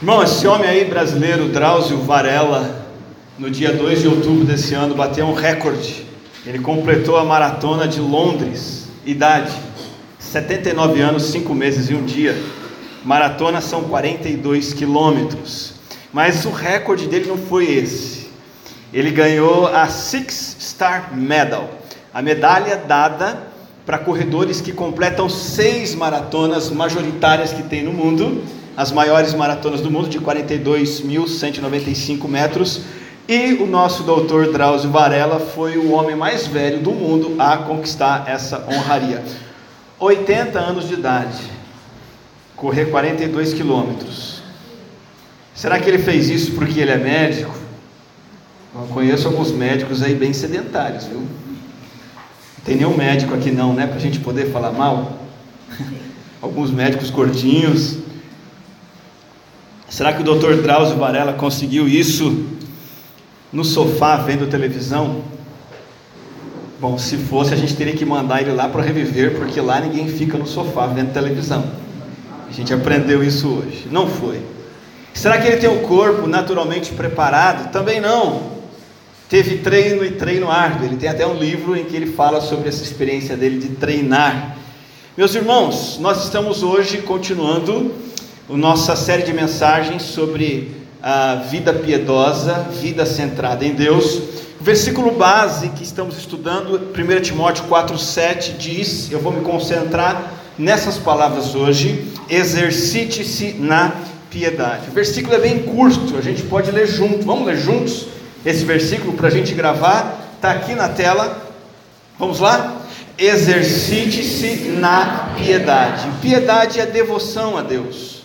Irmão, esse homem aí brasileiro, Drauzio Varela, no dia 2 de outubro desse ano, bateu um recorde. Ele completou a maratona de Londres, idade 79 anos, 5 meses e um dia. Maratona são 42 quilômetros. Mas o recorde dele não foi esse. Ele ganhou a Six Star Medal, a medalha dada para corredores que completam seis maratonas majoritárias que tem no mundo, as maiores maratonas do mundo, de 42.195 metros. E o nosso doutor Drauzio Varela foi o homem mais velho do mundo a conquistar essa honraria. 80 anos de idade, correr 42 quilômetros. Será que ele fez isso porque ele é médico? Eu conheço alguns médicos aí bem sedentários, viu? Não tem nenhum médico aqui não, né? Para a gente poder falar mal. Alguns médicos gordinhos. Será que o doutor Drauzio Varela conseguiu isso no sofá vendo televisão? Bom, se fosse, a gente teria que mandar ele lá para reviver, porque lá ninguém fica no sofá vendo televisão. A gente aprendeu isso hoje. Não foi. Será que ele tem o corpo naturalmente preparado? Também não. Teve treino e treino árduo. Ele tem até um livro em que ele fala sobre essa experiência dele de treinar. Meus irmãos, nós estamos hoje continuando a nossa série de mensagens sobre a vida piedosa, vida centrada em Deus. O versículo base que estamos estudando, 1 Timóteo 4,7 diz: Eu vou me concentrar nessas palavras hoje. Exercite-se na piedade. O versículo é bem curto, a gente pode ler junto. Vamos ler juntos esse versículo para a gente gravar? Está aqui na tela. Vamos lá? Exercite-se na piedade. Piedade é devoção a Deus.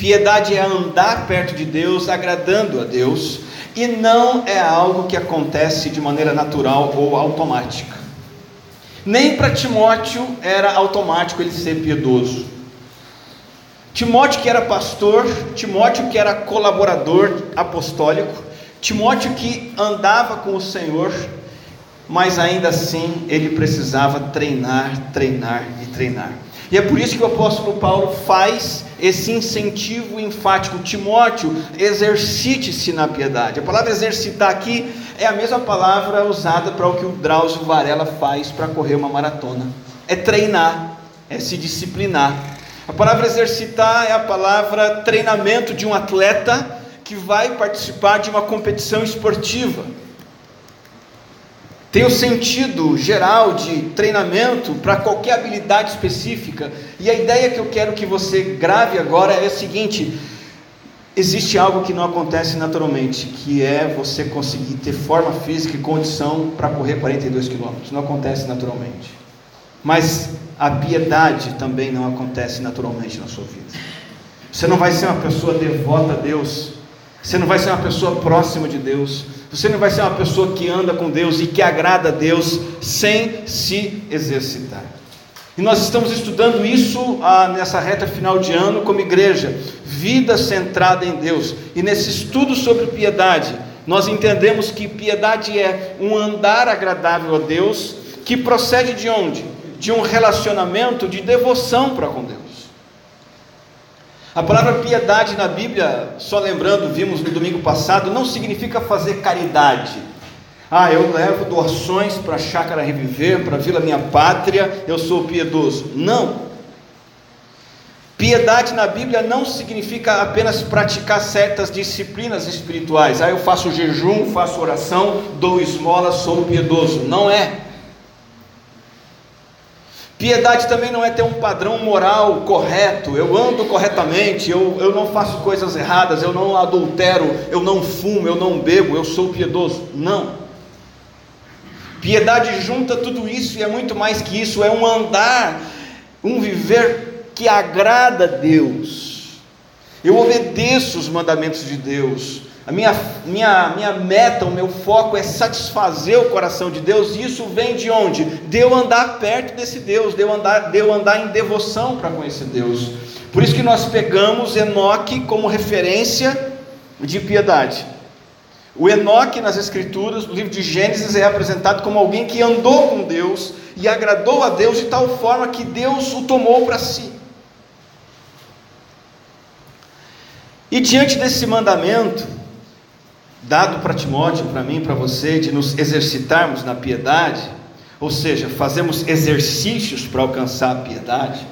Piedade é andar perto de Deus, agradando a Deus, e não é algo que acontece de maneira natural ou automática. Nem para Timóteo era automático ele ser piedoso. Timóteo que era pastor, Timóteo que era colaborador apostólico, Timóteo que andava com o Senhor, mas ainda assim ele precisava treinar, treinar e treinar. E é por isso que o apóstolo Paulo faz esse incentivo enfático: Timóteo, exercite-se na piedade. A palavra exercitar aqui é a mesma palavra usada para o que o Drauzio Varela faz para correr uma maratona: é treinar, é se disciplinar. A palavra exercitar é a palavra treinamento de um atleta que vai participar de uma competição esportiva tem o sentido geral de treinamento para qualquer habilidade específica. E a ideia que eu quero que você grave agora é a seguinte: existe algo que não acontece naturalmente, que é você conseguir ter forma física e condição para correr 42 quilômetros. Não acontece naturalmente. Mas a piedade também não acontece naturalmente na sua vida. Você não vai ser uma pessoa devota a Deus. Você não vai ser uma pessoa próxima de Deus você não vai ser uma pessoa que anda com Deus e que agrada a Deus sem se exercitar. E nós estamos estudando isso ah, nessa reta final de ano como igreja, vida centrada em Deus. E nesse estudo sobre piedade, nós entendemos que piedade é um andar agradável a Deus que procede de onde? De um relacionamento de devoção para com Deus. A palavra piedade na Bíblia, só lembrando, vimos no domingo passado, não significa fazer caridade. Ah, eu levo doações para a Chácara Reviver, para a Vila Minha Pátria, eu sou piedoso. Não. Piedade na Bíblia não significa apenas praticar certas disciplinas espirituais. Ah, eu faço jejum, faço oração, dou esmola, sou piedoso. Não é. Piedade também não é ter um padrão moral correto, eu ando corretamente, eu, eu não faço coisas erradas, eu não adultero, eu não fumo, eu não bebo, eu sou piedoso. Não. Piedade junta tudo isso e é muito mais que isso, é um andar, um viver que agrada a Deus. Eu obedeço os mandamentos de Deus, a minha, minha, minha meta, o meu foco é satisfazer o coração de Deus, e isso vem de onde? De eu andar perto desse Deus, de eu andar, de eu andar em devoção para conhecer Deus. Por isso que nós pegamos Enoque como referência de piedade. O Enoque nas Escrituras, no livro de Gênesis, é apresentado como alguém que andou com Deus e agradou a Deus de tal forma que Deus o tomou para si. E diante desse mandamento, dado para Timóteo, para mim, para você, de nos exercitarmos na piedade, ou seja, fazemos exercícios para alcançar a piedade.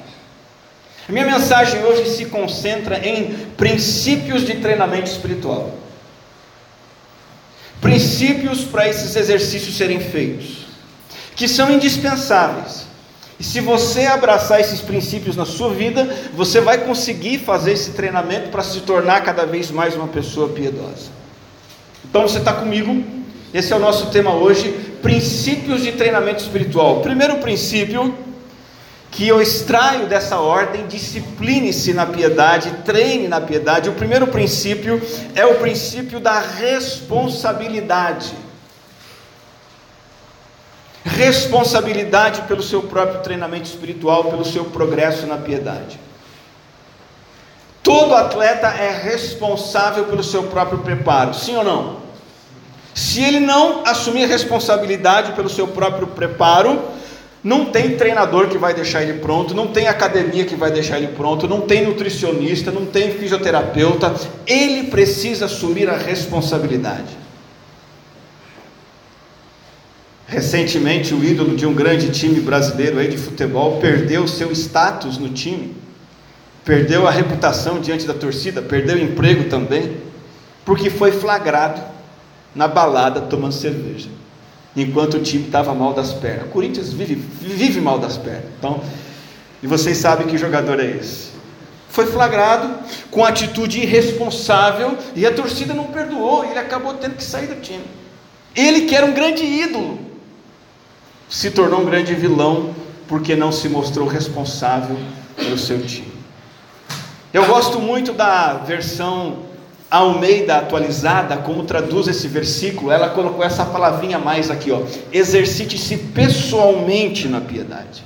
A minha mensagem hoje se concentra em princípios de treinamento espiritual. Princípios para esses exercícios serem feitos, que são indispensáveis. E se você abraçar esses princípios na sua vida, você vai conseguir fazer esse treinamento para se tornar cada vez mais uma pessoa piedosa. Então você está comigo? Esse é o nosso tema hoje: princípios de treinamento espiritual. Primeiro princípio que eu extraio dessa ordem, discipline-se na piedade, treine na piedade. O primeiro princípio é o princípio da responsabilidade. Responsabilidade pelo seu próprio treinamento espiritual, pelo seu progresso na piedade. Todo atleta é responsável pelo seu próprio preparo, sim ou não? Se ele não assumir responsabilidade pelo seu próprio preparo, não tem treinador que vai deixar ele pronto, não tem academia que vai deixar ele pronto, não tem nutricionista, não tem fisioterapeuta. Ele precisa assumir a responsabilidade. Recentemente, o ídolo de um grande time brasileiro aí de futebol perdeu seu status no time, perdeu a reputação diante da torcida, perdeu o emprego também, porque foi flagrado na balada tomando cerveja enquanto o time estava mal das pernas. O Corinthians vive, vive mal das pernas. Então, e vocês sabem que jogador é esse. Foi flagrado com atitude irresponsável e a torcida não perdoou, ele acabou tendo que sair do time. Ele que era um grande ídolo, se tornou um grande vilão porque não se mostrou responsável pelo seu time. Eu gosto muito da versão Almeida atualizada, como traduz esse versículo, ela colocou essa palavrinha mais aqui, ó. Exercite-se pessoalmente na piedade.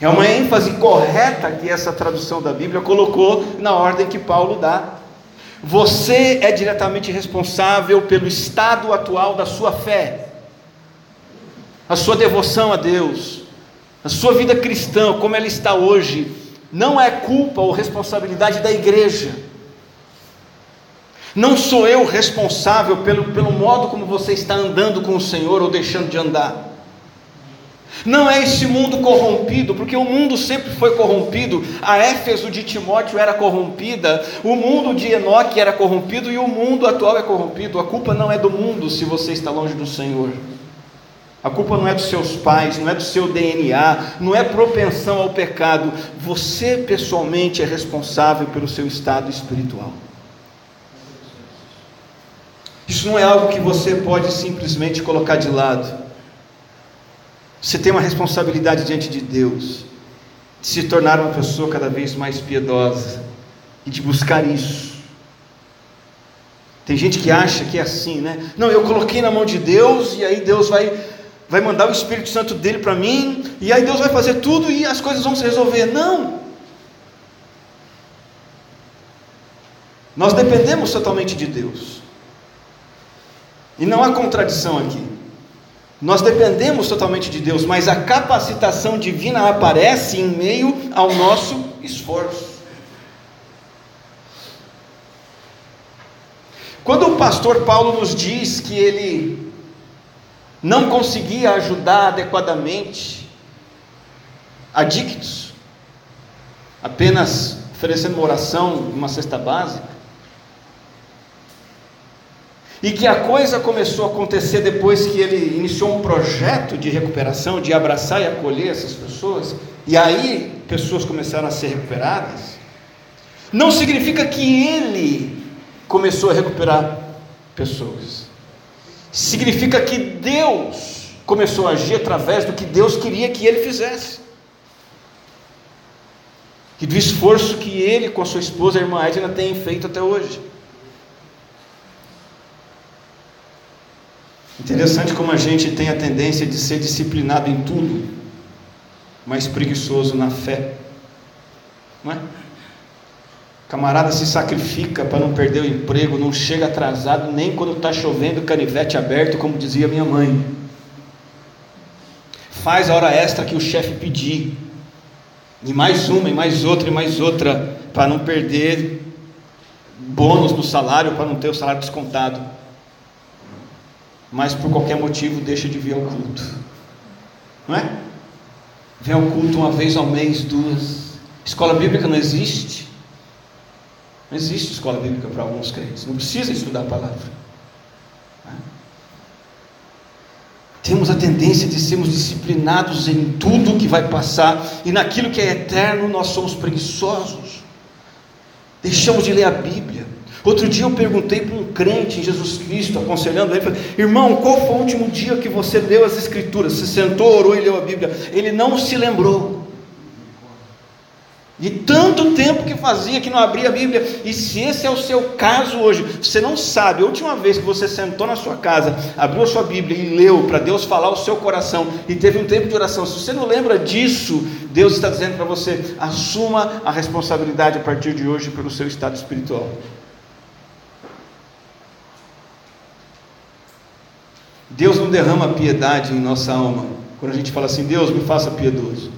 É uma ênfase correta que essa tradução da Bíblia colocou na ordem que Paulo dá. Você é diretamente responsável pelo estado atual da sua fé, a sua devoção a Deus, a sua vida cristã, como ela está hoje, não é culpa ou responsabilidade da igreja não sou eu responsável pelo, pelo modo como você está andando com o Senhor ou deixando de andar. Não é esse mundo corrompido, porque o mundo sempre foi corrompido. A Éfeso de Timóteo era corrompida, o mundo de Enoque era corrompido e o mundo atual é corrompido. A culpa não é do mundo se você está longe do Senhor. A culpa não é dos seus pais, não é do seu DNA, não é propensão ao pecado. Você pessoalmente é responsável pelo seu estado espiritual. Isso não é algo que você pode simplesmente colocar de lado. Você tem uma responsabilidade diante de Deus, de se tornar uma pessoa cada vez mais piedosa e de buscar isso. Tem gente que acha que é assim, né? Não, eu coloquei na mão de Deus e aí Deus vai vai mandar o Espírito Santo dele para mim e aí Deus vai fazer tudo e as coisas vão se resolver. Não. Nós dependemos totalmente de Deus. E não há contradição aqui. Nós dependemos totalmente de Deus, mas a capacitação divina aparece em meio ao nosso esforço. Quando o pastor Paulo nos diz que ele não conseguia ajudar adequadamente adictos, apenas oferecendo uma oração, uma cesta básica, e que a coisa começou a acontecer depois que ele iniciou um projeto de recuperação, de abraçar e acolher essas pessoas, e aí pessoas começaram a ser recuperadas, não significa que ele começou a recuperar pessoas, significa que Deus começou a agir através do que Deus queria que ele fizesse. E do esforço que ele com a sua esposa, a irmã Edna, tem feito até hoje. Interessante como a gente tem a tendência de ser disciplinado em tudo, mas preguiçoso na fé. Não é? Camarada se sacrifica para não perder o emprego, não chega atrasado nem quando está chovendo, canivete aberto, como dizia minha mãe. Faz a hora extra que o chefe pedir, e mais uma, e mais outra, e mais outra, para não perder bônus no salário para não ter o salário descontado, mas por qualquer motivo deixa de vir ao culto, não é? Vem ao culto uma vez ao mês, duas. Escola bíblica não existe. Não existe escola bíblica para alguns crentes. Não precisa estudar a palavra. Temos a tendência de sermos disciplinados em tudo que vai passar e naquilo que é eterno nós somos preguiçosos. Deixamos de ler a Bíblia. Outro dia eu perguntei para um crente em Jesus Cristo, aconselhando ele, falei, irmão, qual foi o último dia que você leu as Escrituras? Você sentou, orou e leu a Bíblia. Ele não se lembrou. De tanto tempo que fazia que não abria a Bíblia, e se esse é o seu caso hoje, você não sabe, a última vez que você sentou na sua casa, abriu a sua Bíblia e leu para Deus falar o seu coração e teve um tempo de oração, se você não lembra disso, Deus está dizendo para você: assuma a responsabilidade a partir de hoje pelo seu estado espiritual. Deus não derrama piedade em nossa alma quando a gente fala assim: Deus me faça piedoso.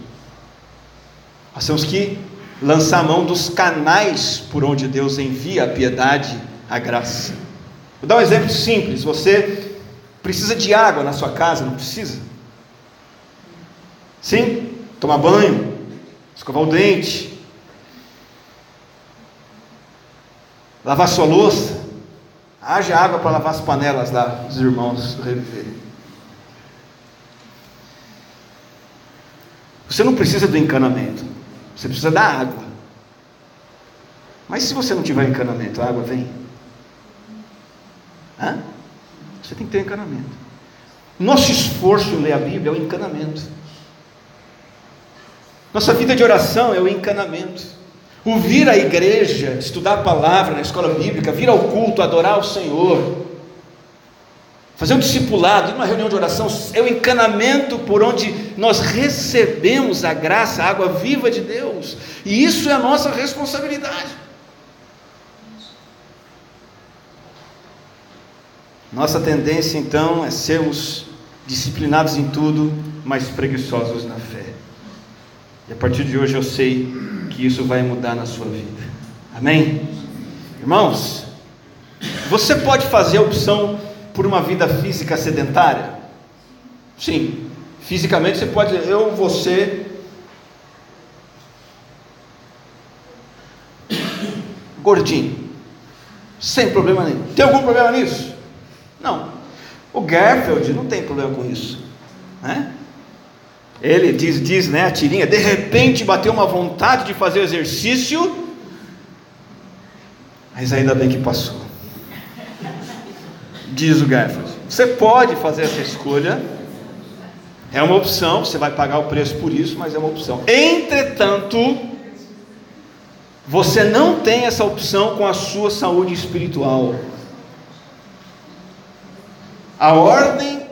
Nós temos que lançar mão dos canais por onde Deus envia a piedade, a graça. Vou dar um exemplo simples: você precisa de água na sua casa, não precisa? Sim? Tomar banho, escovar o dente, lavar sua louça. Haja água para lavar as panelas lá dos irmãos reviver. Você não precisa do encanamento. Você precisa da água. Mas se você não tiver encanamento, a água vem? Hã? Você tem que ter encanamento. Nosso esforço em ler a Bíblia é o encanamento. Nossa vida de oração é o encanamento. O vir à igreja, estudar a palavra na escola bíblica, vir ao culto, adorar o Senhor, Fazer um discipulado, uma reunião de oração, é o encanamento por onde nós recebemos a graça, a água viva de Deus, e isso é a nossa responsabilidade. Nossa tendência então é sermos disciplinados em tudo, mas preguiçosos na fé. E a partir de hoje eu sei que isso vai mudar na sua vida. Amém? Irmãos, você pode fazer a opção por uma vida física sedentária? Sim, fisicamente você pode dizer, eu, você. Gordinho, sem problema nenhum. Tem algum problema nisso? Não. O Garfield não tem problema com isso, né? Ele diz, diz, né, a tirinha, de repente bateu uma vontade de fazer exercício, mas ainda bem que passou diz o Garfield. Você pode fazer essa escolha, é uma opção, você vai pagar o preço por isso, mas é uma opção. Entretanto, você não tem essa opção com a sua saúde espiritual. A ordem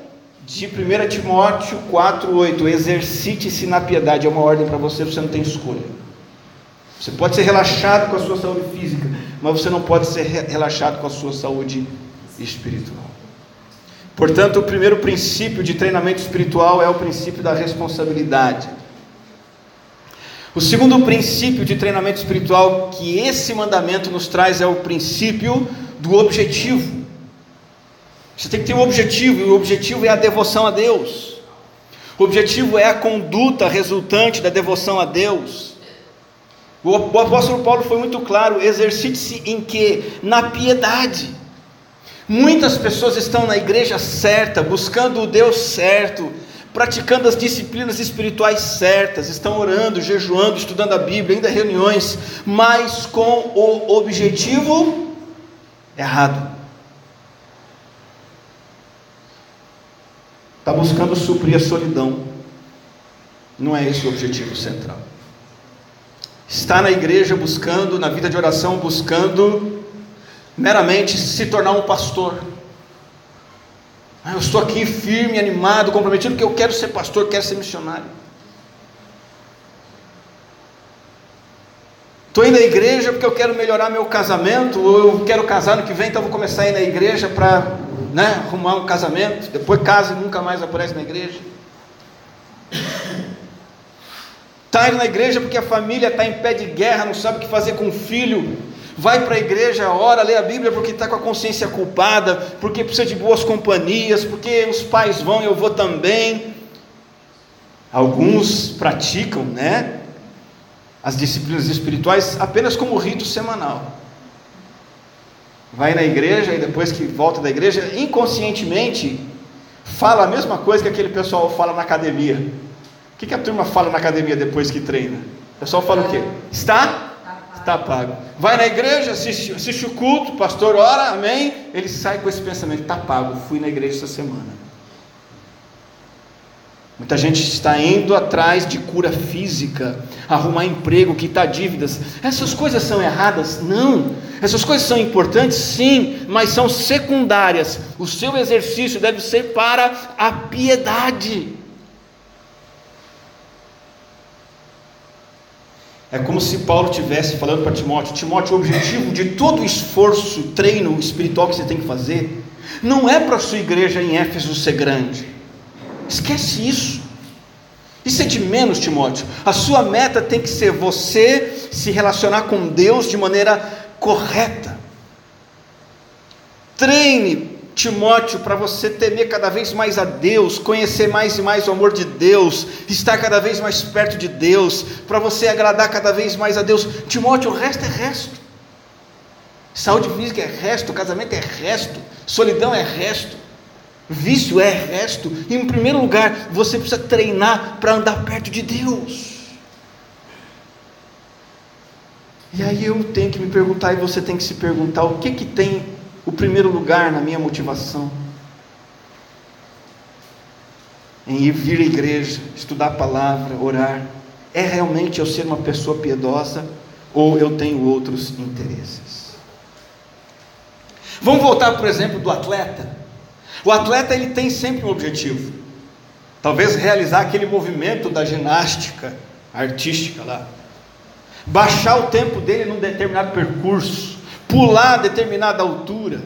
de 1 Timóteo 4,8: exercite-se na piedade, é uma ordem para você, você não tem escolha. Você pode ser relaxado com a sua saúde física, mas você não pode ser relaxado com a sua saúde espiritual. Portanto, o primeiro princípio de treinamento espiritual é o princípio da responsabilidade. O segundo princípio de treinamento espiritual que esse mandamento nos traz é o princípio do objetivo. Você tem que ter um objetivo, e o objetivo é a devoção a Deus. O objetivo é a conduta resultante da devoção a Deus. O apóstolo Paulo foi muito claro: exercite-se em que? Na piedade. Muitas pessoas estão na igreja certa, buscando o Deus certo, praticando as disciplinas espirituais certas, estão orando, jejuando, estudando a Bíblia, ainda reuniões, mas com o objetivo errado. Está buscando suprir a solidão. Não é esse o objetivo central. Está na igreja buscando, na vida de oração, buscando meramente se tornar um pastor. Ah, eu estou aqui firme, animado, comprometido, porque eu quero ser pastor, quero ser missionário. Estou indo à igreja porque eu quero melhorar meu casamento, ou eu quero casar no que vem, então vou começar a ir na igreja para né, arrumar um casamento. Depois casa e nunca mais aparece na igreja. Está indo na igreja porque a família está em pé de guerra, não sabe o que fazer com o filho vai para a igreja, ora, lê a Bíblia porque está com a consciência culpada, porque precisa de boas companhias, porque os pais vão eu vou também. Alguns praticam, né? As disciplinas espirituais apenas como rito semanal. Vai na igreja e depois que volta da igreja, inconscientemente, fala a mesma coisa que aquele pessoal fala na academia. O que, que a turma fala na academia depois que treina? O pessoal fala o quê? Está? Está pago. Vai na igreja, assiste, assiste o culto, pastor ora, amém. Ele sai com esse pensamento: está pago, fui na igreja essa semana. Muita gente está indo atrás de cura física, arrumar emprego, quitar dívidas. Essas coisas são erradas? Não. Essas coisas são importantes? Sim, mas são secundárias. O seu exercício deve ser para a piedade. É como se Paulo tivesse falando para Timóteo: Timóteo, o objetivo de todo esforço, treino espiritual que você tem que fazer, não é para a sua igreja em Éfeso ser grande. Esquece isso. Isso é de menos, Timóteo. A sua meta tem que ser você se relacionar com Deus de maneira correta. Treine, Timóteo, para você temer cada vez mais a Deus, conhecer mais e mais o amor de Deus, estar cada vez mais perto de Deus, para você agradar cada vez mais a Deus. Timóteo, o resto é resto. Saúde física é resto, casamento é resto, solidão é resto. Vício é resto. E em primeiro lugar, você precisa treinar para andar perto de Deus. E aí eu tenho que me perguntar e você tem que se perguntar o que que tem o primeiro lugar na minha motivação? Em ir vir à igreja, estudar a palavra, orar. É realmente eu ser uma pessoa piedosa ou eu tenho outros interesses? Vamos voltar, por exemplo, do atleta. O atleta ele tem sempre um objetivo. Talvez realizar aquele movimento da ginástica artística lá. Baixar o tempo dele num determinado percurso, pular determinada altura.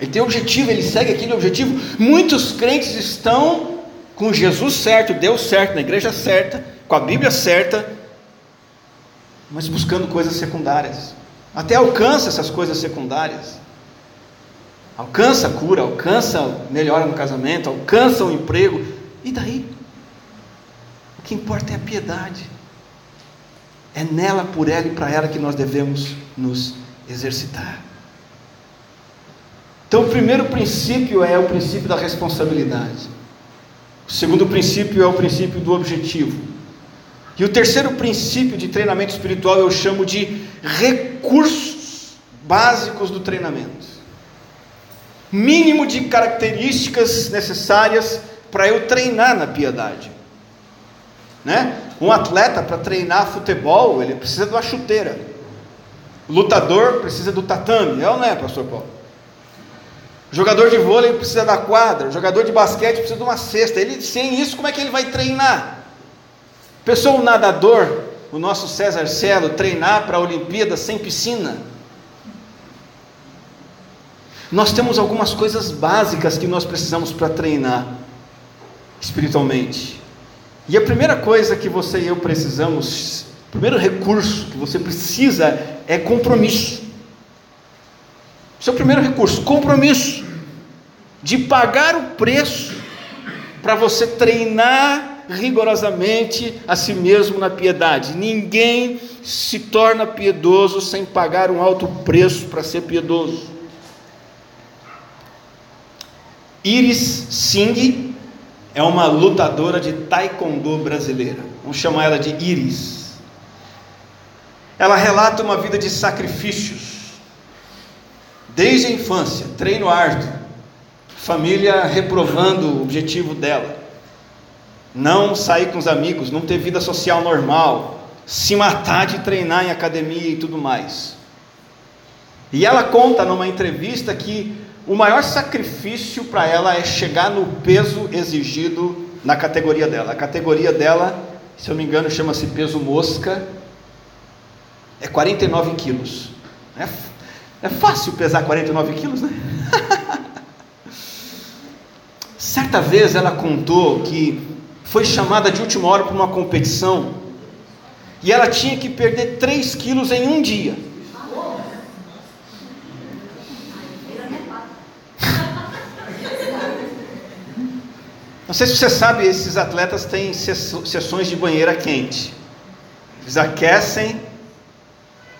Ele tem objetivo, ele segue aquele objetivo. Muitos crentes estão com Jesus certo, Deus certo, na igreja certa, com a Bíblia certa, mas buscando coisas secundárias. Até alcança essas coisas secundárias alcança a cura, alcança melhora no casamento, alcança o emprego, e daí? O que importa é a piedade. É nela, por ela e para ela que nós devemos nos exercitar. Então, o primeiro princípio é o princípio da responsabilidade. O segundo princípio é o princípio do objetivo. E o terceiro princípio de treinamento espiritual eu chamo de recursos básicos do treinamento mínimo de características necessárias para eu treinar na piedade. Né? Um atleta para treinar futebol, ele precisa de uma chuteira. Lutador precisa do tatame, é ou não é, pastor Paulo? Jogador de vôlei precisa da quadra, jogador de basquete precisa de uma cesta. Ele sem isso, como é que ele vai treinar? Pessoa um nadador, o nosso César Celo, treinar para a Olimpíada sem piscina. Nós temos algumas coisas básicas que nós precisamos para treinar espiritualmente. E a primeira coisa que você e eu precisamos, o primeiro recurso que você precisa é compromisso. Seu primeiro recurso, compromisso de pagar o preço para você treinar rigorosamente a si mesmo na piedade. Ninguém se torna piedoso sem pagar um alto preço para ser piedoso. Iris Singh é uma lutadora de taekwondo brasileira. Vamos chamar ela de Iris. Ela relata uma vida de sacrifícios. Desde a infância, treino árduo, família reprovando o objetivo dela. Não sair com os amigos, não ter vida social normal, se matar de treinar em academia e tudo mais. E ela conta numa entrevista que o maior sacrifício para ela é chegar no peso exigido na categoria dela. A categoria dela, se eu não me engano, chama-se peso mosca, é 49 quilos. É, é fácil pesar 49 quilos, né? Certa vez ela contou que foi chamada de última hora para uma competição e ela tinha que perder 3 quilos em um dia. Sei se você sabe, esses atletas têm sessões de banheira quente. Eles aquecem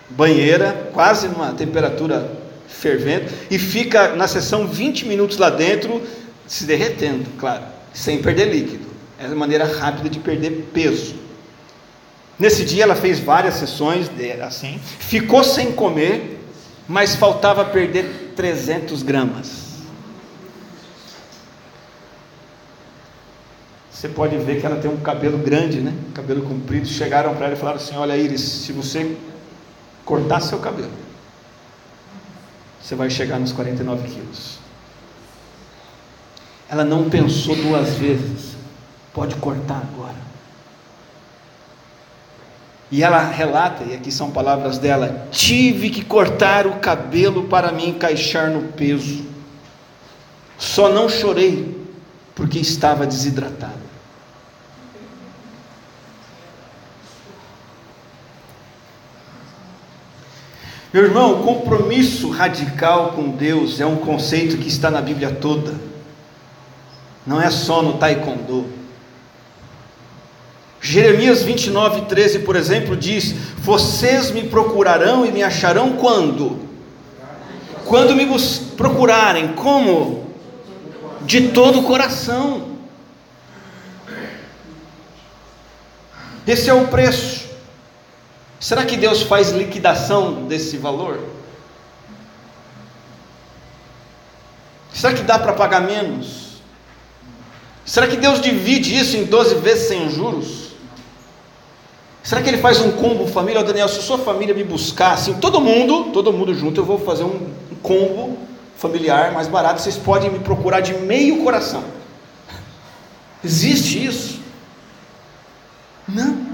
banheira, quase numa temperatura fervendo, e fica na sessão 20 minutos lá dentro, se derretendo, claro, sem perder líquido. É a maneira rápida de perder peso. Nesse dia ela fez várias sessões assim, ficou sem comer, mas faltava perder 300 gramas. Você pode ver que ela tem um cabelo grande, né? Cabelo comprido. Chegaram para ela e falaram assim: Olha, Iris, se você cortar seu cabelo, você vai chegar nos 49 quilos. Ela não pensou duas vezes. Pode cortar agora. E ela relata, e aqui são palavras dela: tive que cortar o cabelo para me encaixar no peso. Só não chorei porque estava desidratada. Meu irmão, compromisso radical com Deus é um conceito que está na Bíblia toda, não é só no Taekwondo. Jeremias 29, 13, por exemplo, diz: Vocês me procurarão e me acharão quando? Quando me procurarem, como? De todo o coração. Esse é o preço. Será que Deus faz liquidação desse valor? Será que dá para pagar menos? Será que Deus divide isso em 12 vezes sem juros? Será que ele faz um combo família? Daniel, se sua família me buscar, assim, todo mundo, todo mundo junto, eu vou fazer um combo familiar mais barato. Vocês podem me procurar de meio coração. Existe isso? Não.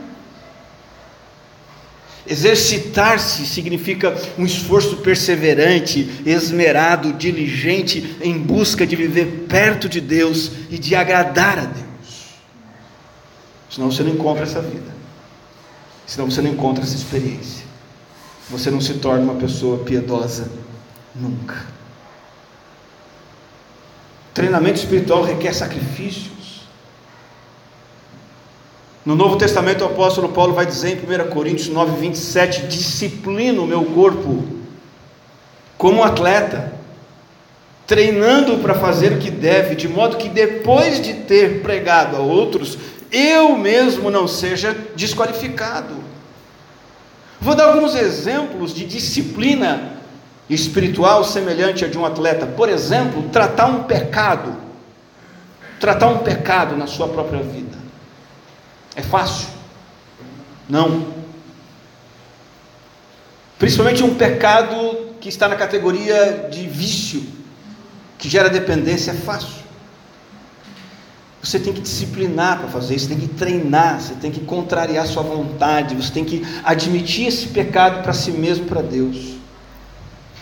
Exercitar-se significa um esforço perseverante, esmerado, diligente em busca de viver perto de Deus e de agradar a Deus. Senão você não encontra essa vida. Senão você não encontra essa experiência. Você não se torna uma pessoa piedosa nunca. Treinamento espiritual requer sacrifícios. No Novo Testamento, o apóstolo Paulo vai dizer em 1 Coríntios 9, 27: Disciplino o meu corpo como atleta, treinando para fazer o que deve, de modo que depois de ter pregado a outros, eu mesmo não seja desqualificado. Vou dar alguns exemplos de disciplina espiritual semelhante a de um atleta. Por exemplo, tratar um pecado. Tratar um pecado na sua própria vida. É fácil? Não. Principalmente um pecado que está na categoria de vício, que gera dependência, é fácil. Você tem que disciplinar para fazer isso, tem que treinar, você tem que contrariar sua vontade, você tem que admitir esse pecado para si mesmo, para Deus.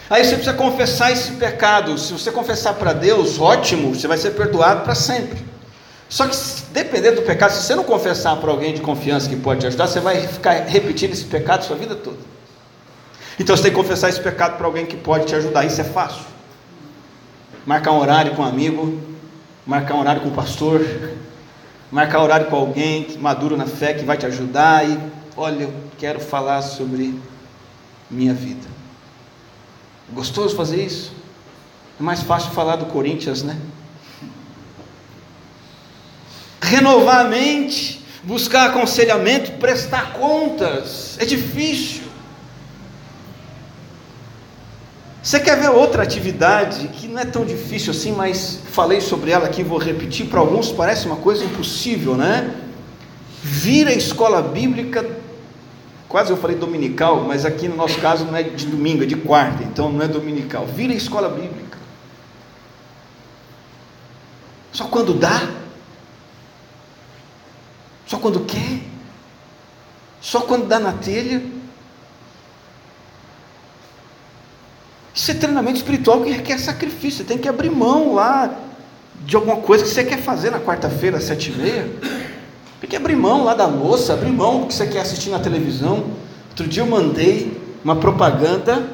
Aí você precisa confessar esse pecado. Se você confessar para Deus, ótimo, você vai ser perdoado para sempre. Só que dependendo do pecado, se você não confessar para alguém de confiança que pode te ajudar, você vai ficar repetindo esse pecado sua vida toda. Então você tem que confessar esse pecado para alguém que pode te ajudar. Isso é fácil. Marcar um horário com um amigo, marcar um horário com o pastor, marcar um horário com alguém maduro na fé que vai te ajudar e olha, eu quero falar sobre minha vida. Gostoso fazer isso? É mais fácil falar do Corinthians, né? Renovar a mente, buscar aconselhamento, prestar contas, é difícil. Você quer ver outra atividade que não é tão difícil assim, mas falei sobre ela aqui, vou repetir. Para alguns parece uma coisa impossível, né? Vir a escola bíblica, quase eu falei dominical, mas aqui no nosso caso não é de domingo, é de quarta, então não é dominical. Vir a escola bíblica. Só quando dá? Só quando quer? Só quando dá na telha? Isso é treinamento espiritual que requer sacrifício. Você tem que abrir mão lá de alguma coisa que você quer fazer na quarta-feira, às sete e meia. Tem que abrir mão lá da moça, abrir mão do que você quer assistir na televisão. Outro dia eu mandei uma propaganda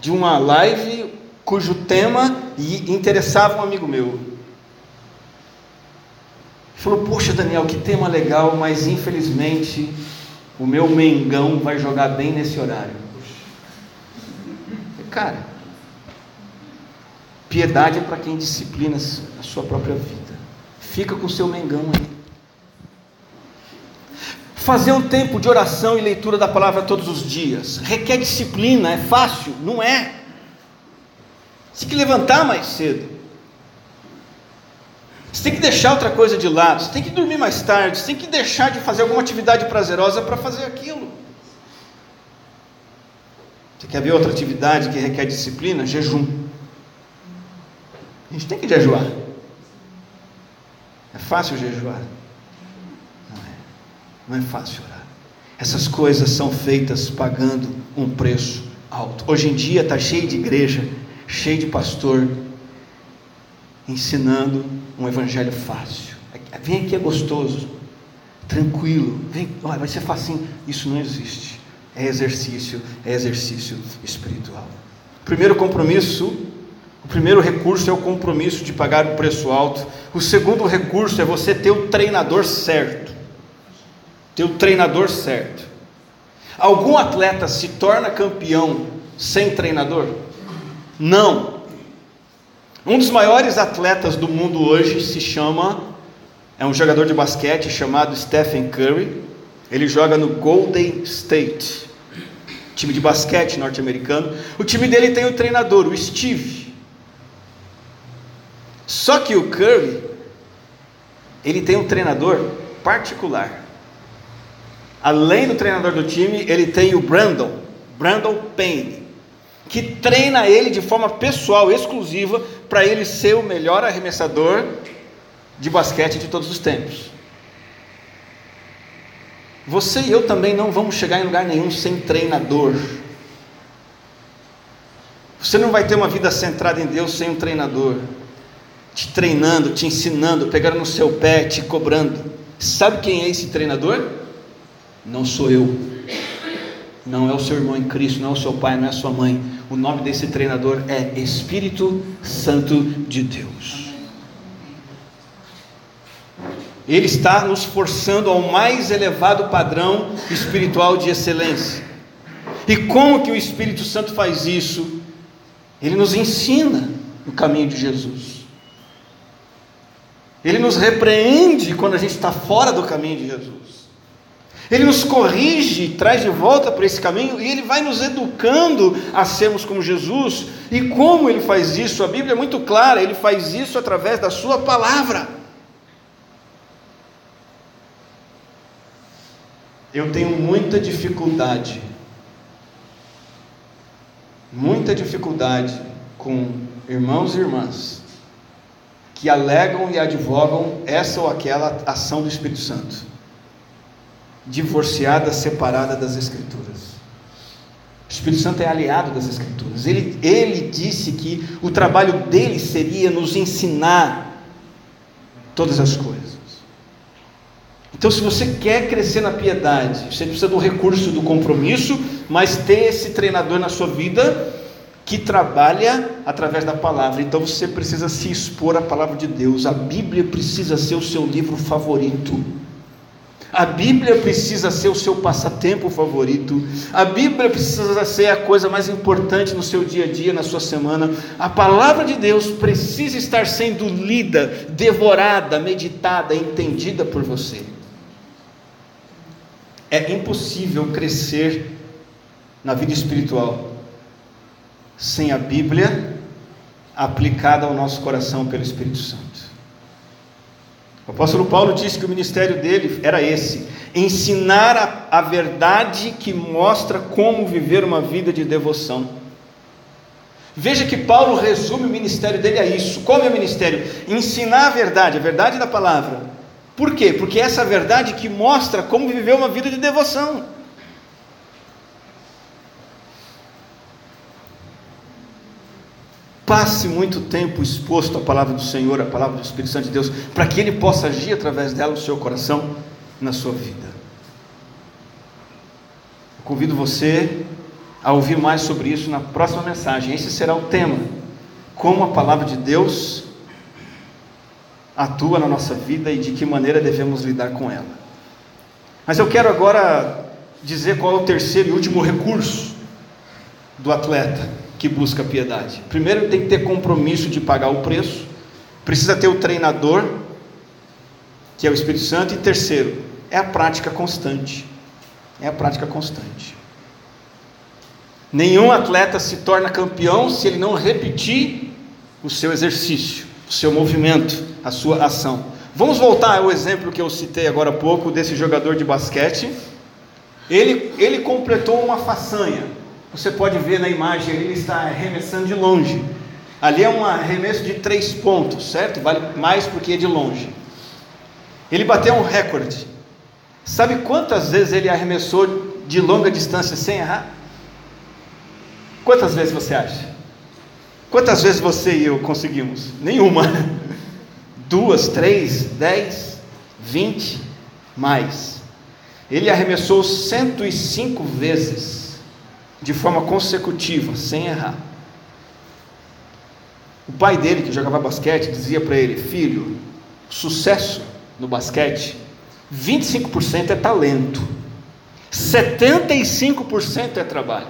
de uma live cujo tema interessava um amigo meu. Falou: Poxa, Daniel, que tema legal, mas infelizmente o meu Mengão vai jogar bem nesse horário. Cara, piedade é para quem disciplina a sua própria vida. Fica com o seu Mengão aí. Fazer um tempo de oração e leitura da palavra todos os dias requer disciplina, é fácil? Não é. Tem que levantar mais cedo. Você tem que deixar outra coisa de lado, você tem que dormir mais tarde, você tem que deixar de fazer alguma atividade prazerosa para fazer aquilo. Você quer ver outra atividade que requer disciplina? Jejum. A gente tem que jejuar. É fácil jejuar? Não é. Não é fácil orar. Essas coisas são feitas pagando um preço alto. Hoje em dia está cheio de igreja, cheio de pastor, ensinando um evangelho fácil. Vem aqui é gostoso, tranquilo, vem, olha, vai ser facinho. Isso não existe. É exercício, é exercício espiritual. Primeiro compromisso, o primeiro recurso é o compromisso de pagar o preço alto. O segundo recurso é você ter o treinador certo. Ter o treinador certo. Algum atleta se torna campeão sem treinador? Não. Um dos maiores atletas do mundo hoje se chama, é um jogador de basquete chamado Stephen Curry. Ele joga no Golden State, time de basquete norte-americano. O time dele tem o treinador, o Steve. Só que o Curry, ele tem um treinador particular. Além do treinador do time, ele tem o Brandon, Brandon Payne que treina ele de forma pessoal, exclusiva, para ele ser o melhor arremessador de basquete de todos os tempos. Você e eu também não vamos chegar em lugar nenhum sem treinador. Você não vai ter uma vida centrada em Deus sem um treinador, te treinando, te ensinando, pegando no seu pé, te cobrando. Sabe quem é esse treinador? Não sou eu. Não é o seu irmão em Cristo, não é o seu pai, não é a sua mãe. O nome desse treinador é Espírito Santo de Deus. Ele está nos forçando ao mais elevado padrão espiritual de excelência. E como que o Espírito Santo faz isso? Ele nos ensina o caminho de Jesus. Ele nos repreende quando a gente está fora do caminho de Jesus. Ele nos corrige, traz de volta para esse caminho e ele vai nos educando a sermos como Jesus. E como ele faz isso? A Bíblia é muito clara, ele faz isso através da sua palavra. Eu tenho muita dificuldade, muita dificuldade com irmãos e irmãs que alegam e advogam essa ou aquela ação do Espírito Santo divorciada, separada das Escrituras. O Espírito Santo é aliado das Escrituras. Ele, ele disse que o trabalho dele seria nos ensinar todas as coisas. Então, se você quer crescer na piedade, você precisa do recurso do compromisso, mas ter esse treinador na sua vida que trabalha através da palavra. Então você precisa se expor à palavra de Deus. A Bíblia precisa ser o seu livro favorito. A Bíblia precisa ser o seu passatempo favorito. A Bíblia precisa ser a coisa mais importante no seu dia a dia, na sua semana. A palavra de Deus precisa estar sendo lida, devorada, meditada, entendida por você. É impossível crescer na vida espiritual sem a Bíblia aplicada ao nosso coração pelo Espírito Santo. O apóstolo Paulo disse que o ministério dele era esse: ensinar a, a verdade que mostra como viver uma vida de devoção. Veja que Paulo resume o ministério dele a isso. Qual é o ministério? Ensinar a verdade, a verdade da palavra. Por quê? Porque é essa verdade que mostra como viver uma vida de devoção. Passe muito tempo exposto à palavra do Senhor, à palavra do Espírito Santo de Deus, para que Ele possa agir através dela no seu coração, na sua vida. Eu convido você a ouvir mais sobre isso na próxima mensagem. Esse será o tema: como a palavra de Deus atua na nossa vida e de que maneira devemos lidar com ela. Mas eu quero agora dizer qual é o terceiro e último recurso do atleta que busca piedade. Primeiro, tem que ter compromisso de pagar o preço, precisa ter o treinador, que é o Espírito Santo, e terceiro, é a prática constante. É a prática constante. Nenhum atleta se torna campeão se ele não repetir o seu exercício, o seu movimento, a sua ação. Vamos voltar ao exemplo que eu citei agora há pouco desse jogador de basquete. Ele, ele completou uma façanha. Você pode ver na imagem, ele está arremessando de longe. Ali é um arremesso de três pontos, certo? Vale mais porque é de longe. Ele bateu um recorde. Sabe quantas vezes ele arremessou de longa distância sem errar? Quantas vezes você acha? Quantas vezes você e eu conseguimos? Nenhuma. Duas, três, dez, vinte, mais. Ele arremessou 105 vezes, de forma consecutiva, sem errar. O pai dele, que jogava basquete, dizia para ele: Filho, sucesso no basquete, 25% é talento, 75% é trabalho.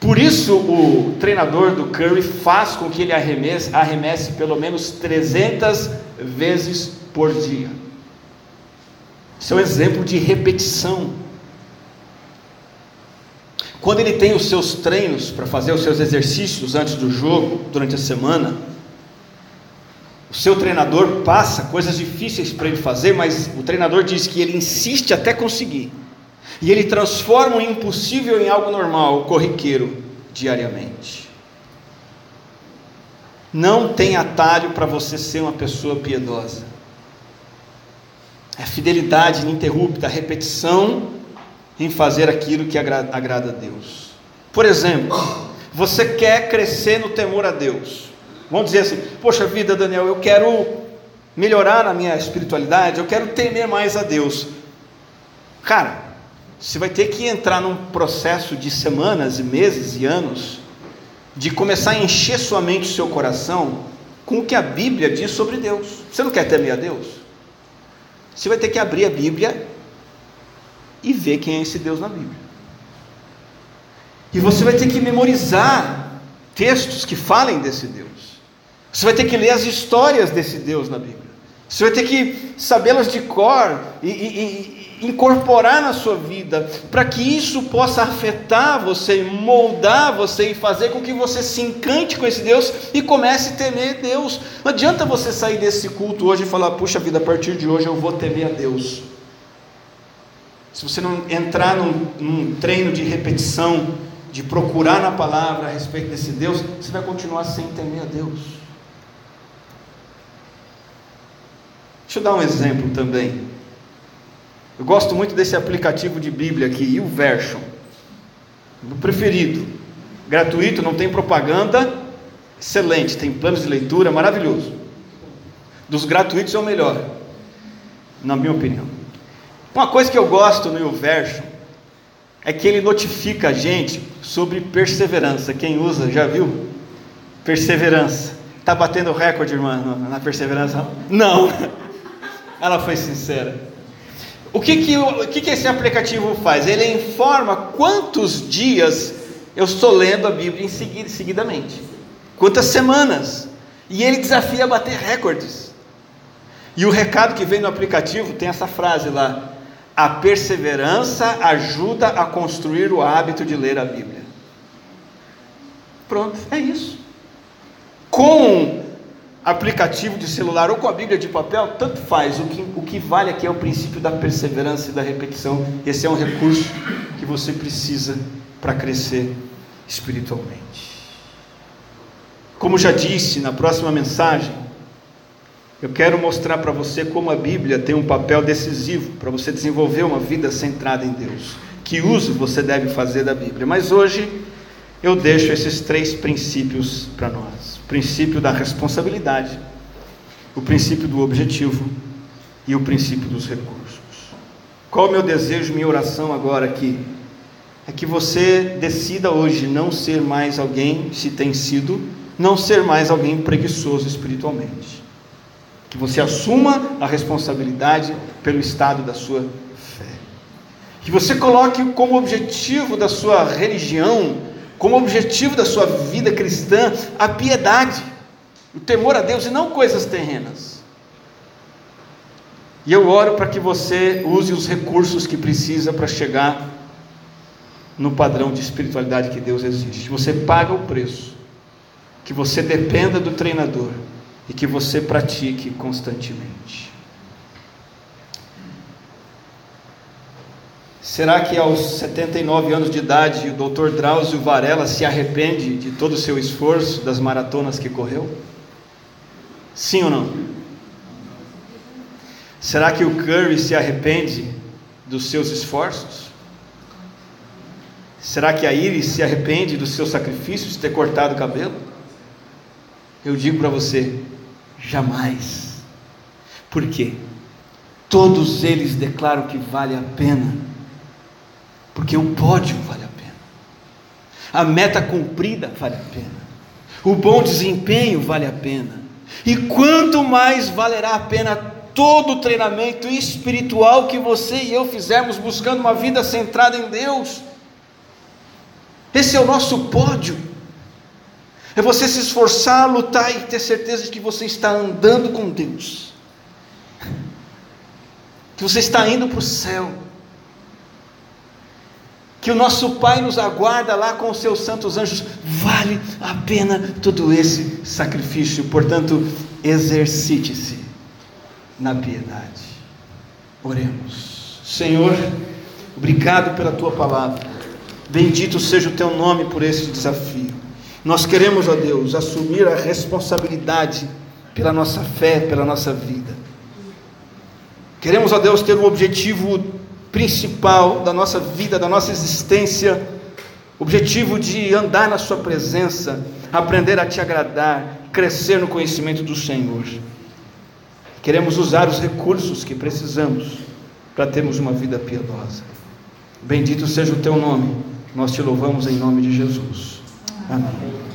Por isso, o treinador do Curry faz com que ele arremesse, arremesse pelo menos 300 vezes por dia. Isso é um exemplo de repetição. Quando ele tem os seus treinos para fazer os seus exercícios antes do jogo, durante a semana, o seu treinador passa coisas difíceis para ele fazer, mas o treinador diz que ele insiste até conseguir. E ele transforma o impossível em algo normal, corriqueiro, diariamente. Não tem atalho para você ser uma pessoa piedosa. É fidelidade ininterrupta, a repetição em fazer aquilo que agrada, agrada a Deus. Por exemplo, você quer crescer no temor a Deus. Vamos dizer assim: Poxa vida, Daniel, eu quero melhorar a minha espiritualidade, eu quero temer mais a Deus. Cara, você vai ter que entrar num processo de semanas e meses e anos de começar a encher sua mente e seu coração com o que a Bíblia diz sobre Deus. Você não quer temer a Deus? Você vai ter que abrir a Bíblia e ver quem é esse Deus na Bíblia. E você vai ter que memorizar textos que falem desse Deus. Você vai ter que ler as histórias desse Deus na Bíblia. Você vai ter que sabê-las de cor e, e, incorporar na sua vida, para que isso possa afetar você, moldar você e fazer com que você se encante com esse Deus e comece a temer Deus. Não adianta você sair desse culto hoje e falar: puxa vida, a partir de hoje eu vou temer a Deus. Se você não entrar num, num treino de repetição, de procurar na palavra a respeito desse Deus, você vai continuar sem temer a Deus. Deixa eu dar um exemplo também. Eu gosto muito desse aplicativo de Bíblia aqui, o Version. O preferido. Gratuito, não tem propaganda. Excelente, tem planos de leitura, maravilhoso. Dos gratuitos é o melhor, na minha opinião. Uma coisa que eu gosto no YouVersion é que ele notifica a gente sobre perseverança. Quem usa, já viu? Perseverança. Está batendo recorde, irmã, na perseverança? Não. Ela foi sincera. O que que, o que que esse aplicativo faz? Ele informa quantos dias eu estou lendo a Bíblia em seguida, seguidamente, quantas semanas, e ele desafia a bater recordes. E o recado que vem no aplicativo tem essa frase lá: a perseverança ajuda a construir o hábito de ler a Bíblia. Pronto, é isso. Com aplicativo de celular ou com a Bíblia de papel, tanto faz. O que, o que vale aqui é o princípio da perseverança e da repetição. Esse é um recurso que você precisa para crescer espiritualmente. Como já disse na próxima mensagem, eu quero mostrar para você como a Bíblia tem um papel decisivo para você desenvolver uma vida centrada em Deus. Que uso você deve fazer da Bíblia. Mas hoje eu deixo esses três princípios para nós princípio da responsabilidade, o princípio do objetivo e o princípio dos recursos. Qual o meu desejo, minha oração agora aqui? É que você decida hoje não ser mais alguém, se tem sido, não ser mais alguém preguiçoso espiritualmente. Que você assuma a responsabilidade pelo estado da sua fé. Que você coloque como objetivo da sua religião, como objetivo da sua vida cristã, a piedade, o temor a Deus e não coisas terrenas. E eu oro para que você use os recursos que precisa para chegar no padrão de espiritualidade que Deus exige. Você paga o preço, que você dependa do treinador e que você pratique constantemente. Será que aos 79 anos de idade o Dr. Drauzio Varela se arrepende de todo o seu esforço das maratonas que correu? Sim ou não? Será que o Curry se arrepende dos seus esforços? Será que a Iris se arrepende dos seus sacrifícios de ter cortado o cabelo? Eu digo para você, jamais. Por quê? Todos eles declaram que vale a pena, porque o pódio vale a pena, a meta cumprida vale a pena, o bom desempenho vale a pena, e quanto mais valerá a pena todo o treinamento espiritual que você e eu fizermos buscando uma vida centrada em Deus. Esse é o nosso pódio. É você se esforçar, lutar e ter certeza de que você está andando com Deus. Que você está indo para o céu. Que o nosso Pai nos aguarda lá com os seus santos anjos. Vale a pena todo esse sacrifício. Portanto, exercite-se na piedade. Oremos. Senhor, obrigado pela tua palavra. Bendito seja o teu nome por esse desafio. Nós queremos, ó Deus, assumir a responsabilidade pela nossa fé, pela nossa vida. Queremos, ó Deus, ter um objetivo principal da nossa vida, da nossa existência, objetivo de andar na Sua presença, aprender a te agradar, crescer no conhecimento do Senhor. Queremos usar os recursos que precisamos para termos uma vida piedosa. Bendito seja o teu nome. Nós te louvamos em nome de Jesus. Amém.